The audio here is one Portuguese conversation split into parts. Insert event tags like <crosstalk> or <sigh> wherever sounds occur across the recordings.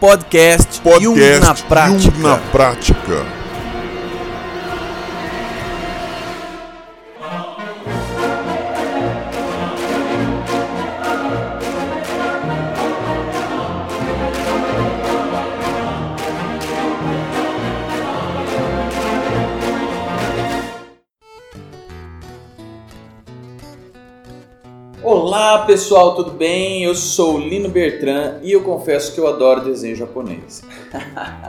Podcast, Podcast Jung na prática. Jung na prática. Olá pessoal, tudo bem? Eu sou Lino Bertrand e eu confesso que eu adoro desenho japonês.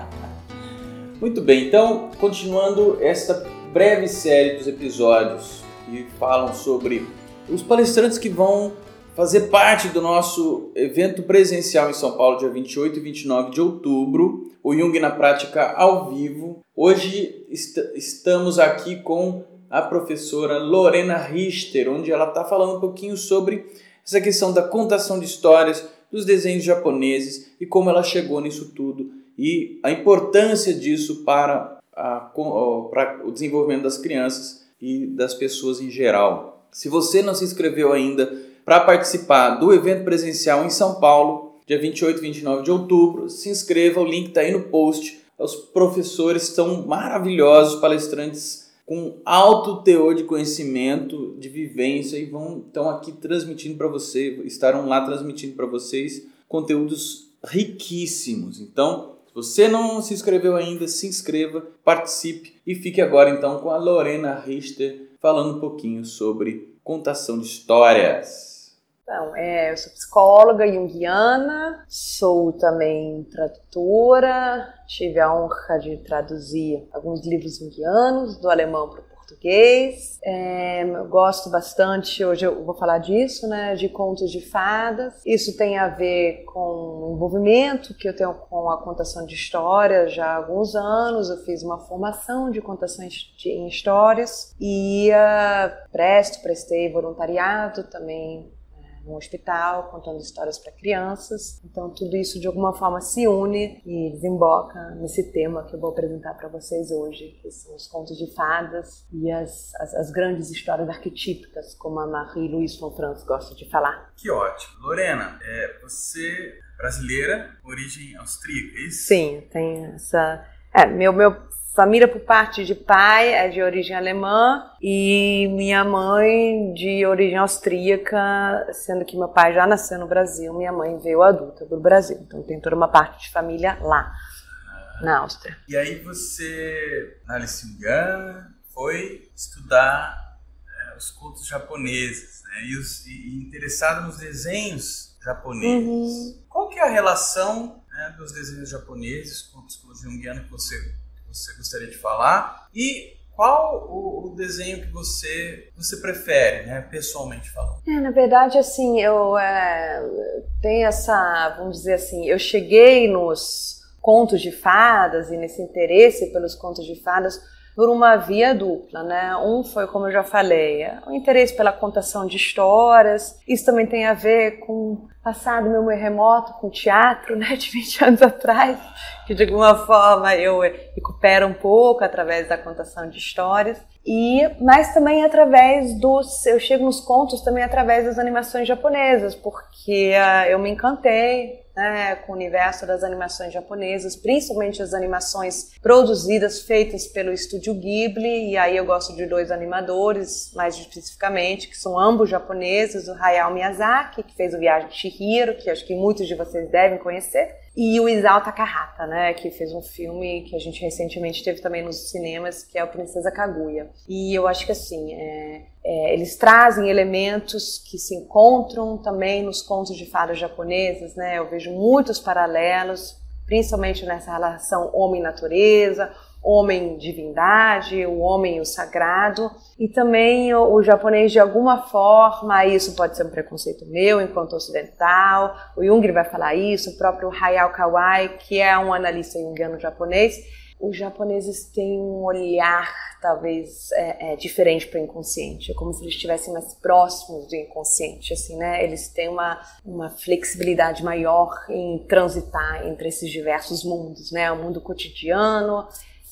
<laughs> Muito bem, então continuando esta breve série dos episódios que falam sobre os palestrantes que vão fazer parte do nosso evento presencial em São Paulo, dia 28 e 29 de outubro, o Jung na Prática ao vivo. Hoje est estamos aqui com a professora Lorena Richter, onde ela está falando um pouquinho sobre essa questão da contação de histórias, dos desenhos japoneses e como ela chegou nisso tudo e a importância disso para, a, para o desenvolvimento das crianças e das pessoas em geral. Se você não se inscreveu ainda para participar do evento presencial em São Paulo, dia 28 e 29 de outubro, se inscreva, o link está aí no post. Os professores são maravilhosos, palestrantes com alto teor de conhecimento, de vivência e vão estão aqui transmitindo para você, estarão lá transmitindo para vocês conteúdos riquíssimos. Então, se você não se inscreveu ainda, se inscreva, participe e fique agora então com a Lorena Richter falando um pouquinho sobre contação de histórias. Então, é, eu sou psicóloga junguiana, sou também tradutora, tive a honra de traduzir alguns livros junguianos, do alemão para o português. É, eu gosto bastante, hoje eu vou falar disso, né, de contos de fadas. Isso tem a ver com o envolvimento que eu tenho com a contação de histórias já há alguns anos. Eu fiz uma formação de contação em histórias e uh, presto, prestei voluntariado também no hospital, contando histórias para crianças. Então, tudo isso de alguma forma se une e desemboca nesse tema que eu vou apresentar para vocês hoje, que são os contos de fadas e as, as, as grandes histórias arquetípicas, como a Marie-Louise von Franz gosta de falar. Que ótimo. Lorena, é, você é brasileira, origem austríaca, é isso? Sim, tem essa... É, meu, meu Família por parte de pai é de origem alemã e minha mãe de origem austríaca, sendo que meu pai já nasceu no Brasil, minha mãe veio adulta do Brasil. Então tem toda uma parte de família lá, na Áustria. E aí você, na Lissingana, foi estudar é, os contos japoneses né? e, os, e, interessado nos desenhos japoneses. Uhum. Qual que é a relação né, dos desenhos japoneses com a psicologia junguiana que você você gostaria de falar e qual o, o, desenho que você você prefere, né, pessoalmente falando? É, na verdade, assim, eu é, tenho essa, vamos dizer assim, eu cheguei nos contos de fadas e nesse interesse pelos contos de fadas por uma via dupla, né? Um foi, como eu já falei, o interesse pela contação de histórias. Isso também tem a ver com passado meu meio remoto com teatro, né, <laughs> de 20 anos atrás, que de alguma forma eu recupero um pouco através da contação de histórias. E mas também através dos eu chego nos contos também através das animações japonesas, porque uh, eu me encantei né, com o universo das animações japonesas, principalmente as animações produzidas, feitas pelo estúdio Ghibli, e aí eu gosto de dois animadores, mais especificamente, que são ambos japoneses, o Hayao Miyazaki, que fez o Viagem de Chihiro, que acho que muitos de vocês devem conhecer, e o Isao Takahata, né, que fez um filme que a gente recentemente teve também nos cinemas, que é o Princesa Kaguya. E eu acho que assim, é, é, eles trazem elementos que se encontram também nos contos de fadas japonesas, né? Eu vejo muitos paralelos, principalmente nessa relação homem-natureza, homem-divindade, o homem o sagrado, e também o, o, japonês de alguma forma, isso pode ser um preconceito meu enquanto ocidental, o Jung vai falar isso, o próprio Hayao Kawai, que é um analista junguiano japonês, os japoneses têm um olhar talvez é, é, diferente para o inconsciente, é como se eles estivessem mais próximos do inconsciente, assim, né? Eles têm uma, uma flexibilidade maior em transitar entre esses diversos mundos, né? O mundo cotidiano,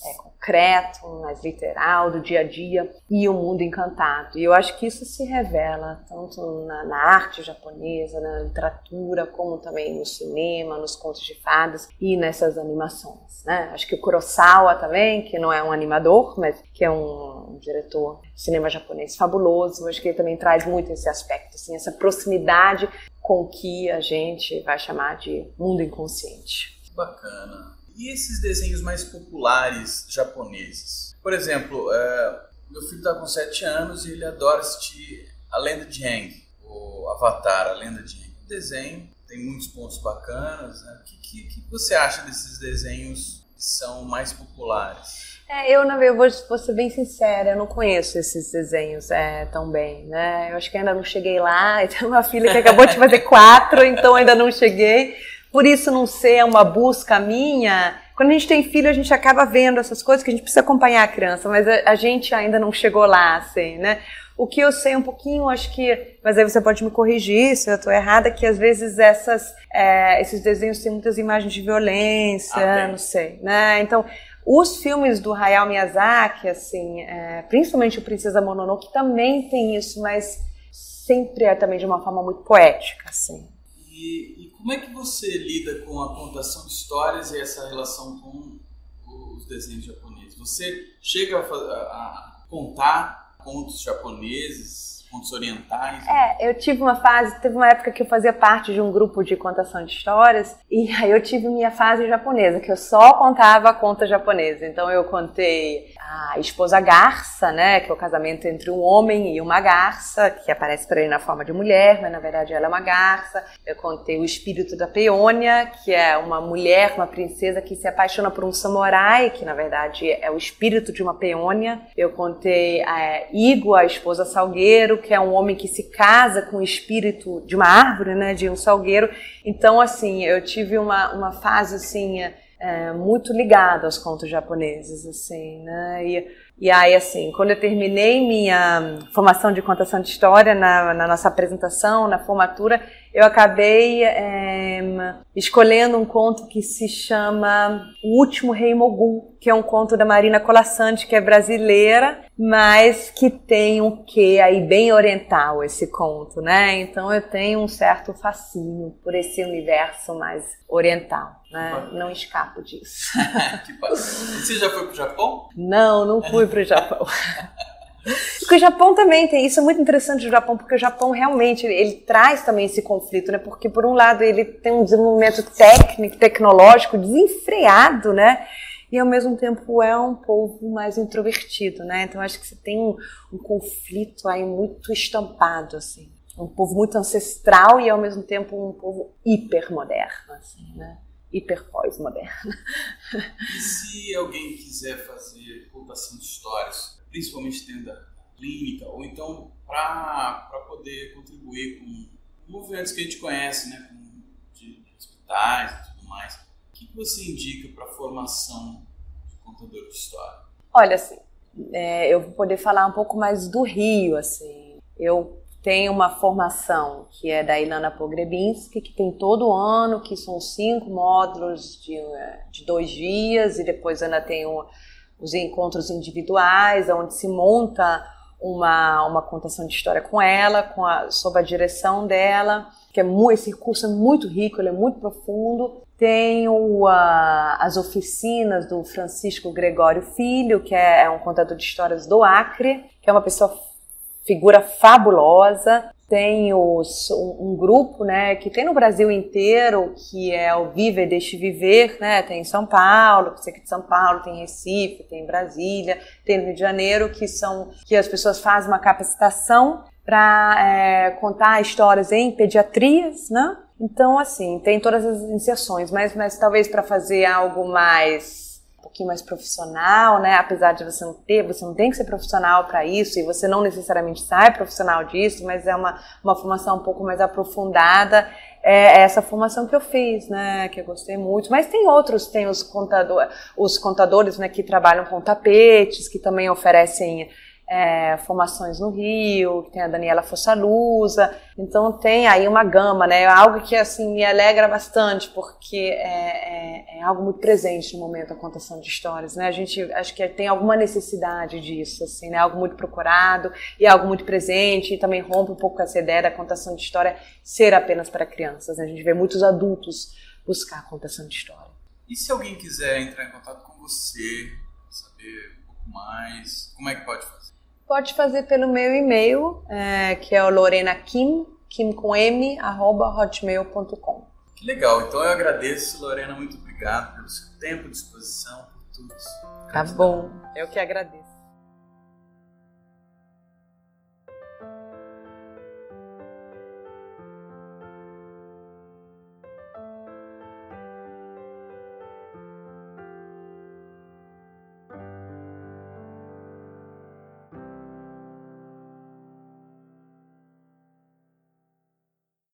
é, concreto, mais literal, do dia a dia, e o mundo encantado. E eu acho que isso se revela tanto na, na arte japonesa, na literatura, como também no cinema, nos contos de fadas e nessas animações. Né? Acho que o Kurosawa também, que não é um animador, mas que é um, diretor de cinema japonês fabuloso, acho que ele também traz muito esse aspecto, assim, essa proximidade com o que a gente vai chamar de mundo inconsciente. Bacana. E esses desenhos mais populares japoneses? Por exemplo, é, meu filho está com 7 anos e ele adora assistir A Lenda de Aang, o Avatar, A Lenda de Aang. O desenho tem muitos pontos bacanas. Né? O que, que, que, você acha desses desenhos que são mais populares? É, eu, eu vou, vou ser bem sincera, eu não conheço esses desenhos é, tão bem, né? Eu acho que ainda não cheguei lá. <laughs> Eu tenho uma filha que acabou de fazer quatro, então ainda não cheguei por isso não ser uma busca minha. Quando a gente tem filho, a gente acaba vendo essas coisas que a gente precisa acompanhar a criança, mas a, a gente ainda não chegou lá, assim, né? O que eu sei um pouquinho, acho que, mas aí você pode me corrigir se eu estou errada, que às vezes essas, é, esses desenhos têm muitas imagens de violência, ah, não sei, né? Então, os filmes do Hayao Miyazaki, assim, é, principalmente o Princesa Mononoke, também tem isso, mas sempre é também de uma forma muito poética, assim. E, e, como é que você lida com a contação de histórias e essa relação com os desenhos japoneses? Você chega a, a contar contos japoneses contos orientais? É, eu tive uma fase, teve uma época que eu fazia parte de um grupo de contação de histórias e <laughs> aí eu tive minha fase japonesa, que eu só contava conta japonesa. Então eu contei a esposa garça, né, que é o casamento entre um homem e uma garça, que aparece para ele na forma de mulher, mas na verdade ela é uma garça. Eu contei o espírito da peônia, que é uma mulher, uma princesa que se apaixona por um samurai, que na verdade é o espírito de uma peônia. Eu contei a Igo, a esposa salgueiro, que é um homem que se casa com o espírito de uma árvore, né, de um salgueiro. Então, assim, eu tive uma, uma fase, assim, é, muito ligada aos contos japoneses, assim, né, e, e aí, assim, quando eu terminei minha formação de contação de história na, na nossa apresentação, na formatura, eu acabei é, escolhendo um conto que se chama O Último Rei Mogul, que é um conto da Marina Colassante, que é brasileira, mas que tem um quê aí bem oriental esse conto, né? Então eu tenho um certo fascínio por esse universo mais oriental, né? Não escapo disso. <laughs> Você já foi pro Japão? Não, não fui pro Japão. <laughs> Porque o Japão também tem isso é muito interessante o Japão porque o Japão realmente ele, ele, traz também esse conflito, né? Porque por um lado ele tem um desenvolvimento técnico, tecnológico desenfreado, né? E ao mesmo tempo é um povo mais introvertido, né? Então acho que você tem um, um conflito aí muito estampado assim, um povo muito ancestral e ao mesmo tempo um povo hipermoderno, assim, né? hiper pós-moderno. E se alguém quiser fazer contação de histórias principalmente dentro da clínica, ou então para poder contribuir com movimentos que a gente conhece, né, de, hospitais e tudo mais. Que você indica para a formação de contador de história? Olha, assim, é, eu vou poder falar um pouco mais do Rio, assim. Eu tenho uma formação que é da Ilana Pogrebinski, que tem todo ano, que são cinco módulos de, de dois dias, e depois ainda tem um os encontros individuais, onde se monta uma, uma contação de história com ela, com a, sob a direção dela, que é muito, esse curso é muito rico, ele é muito profundo. Tem o, a, as oficinas do Francisco Gregório Filho, que é, é um contador de histórias do Acre, que é uma pessoa figura fabulosa. Tem os, um, um, grupo né, que tem no Brasil inteiro, que é o Viva e Deixe Viver, né, tem em São Paulo, sei que de São Paulo, tem em Recife, tem em Brasília, tem no Rio de Janeiro, que são que as pessoas fazem uma capacitação para é, contar histórias em pediatrias, né? Então, assim, tem todas as inserções, mas, mas talvez para fazer algo mais pouquinho mais profissional, né? Apesar de você não ter, você não tem que ser profissional para isso e você não necessariamente sai profissional disso, mas é uma, uma formação um pouco mais aprofundada. É essa formação que eu fiz, né? Que eu gostei muito. Mas tem outros, tem os, contador, os contadores, né? Que trabalham com tapetes, que também oferecem é, formações no Rio, tem a Daniela Fossalusa, então tem aí uma gama, né? Algo que assim me alegra bastante, porque é, é, algo muito presente no momento da contação de histórias, né? A gente acho que tem alguma necessidade disso, assim, né? Algo muito procurado e algo muito presente e também rompe um pouco essa ideia da contação de história ser apenas para crianças. Né? A gente vê muitos adultos buscar a contação de história. E se alguém quiser entrar em contato com você, saber mais, como é que pode fazer? Pode fazer pelo meu e-mail, é, que é o Lorena Kim, kim com m, arroba hotmail.com. Que legal, então eu agradeço, Lorena, muito obrigado pelo seu tempo, disposição, por tudo. Tá bom, eu que agradeço.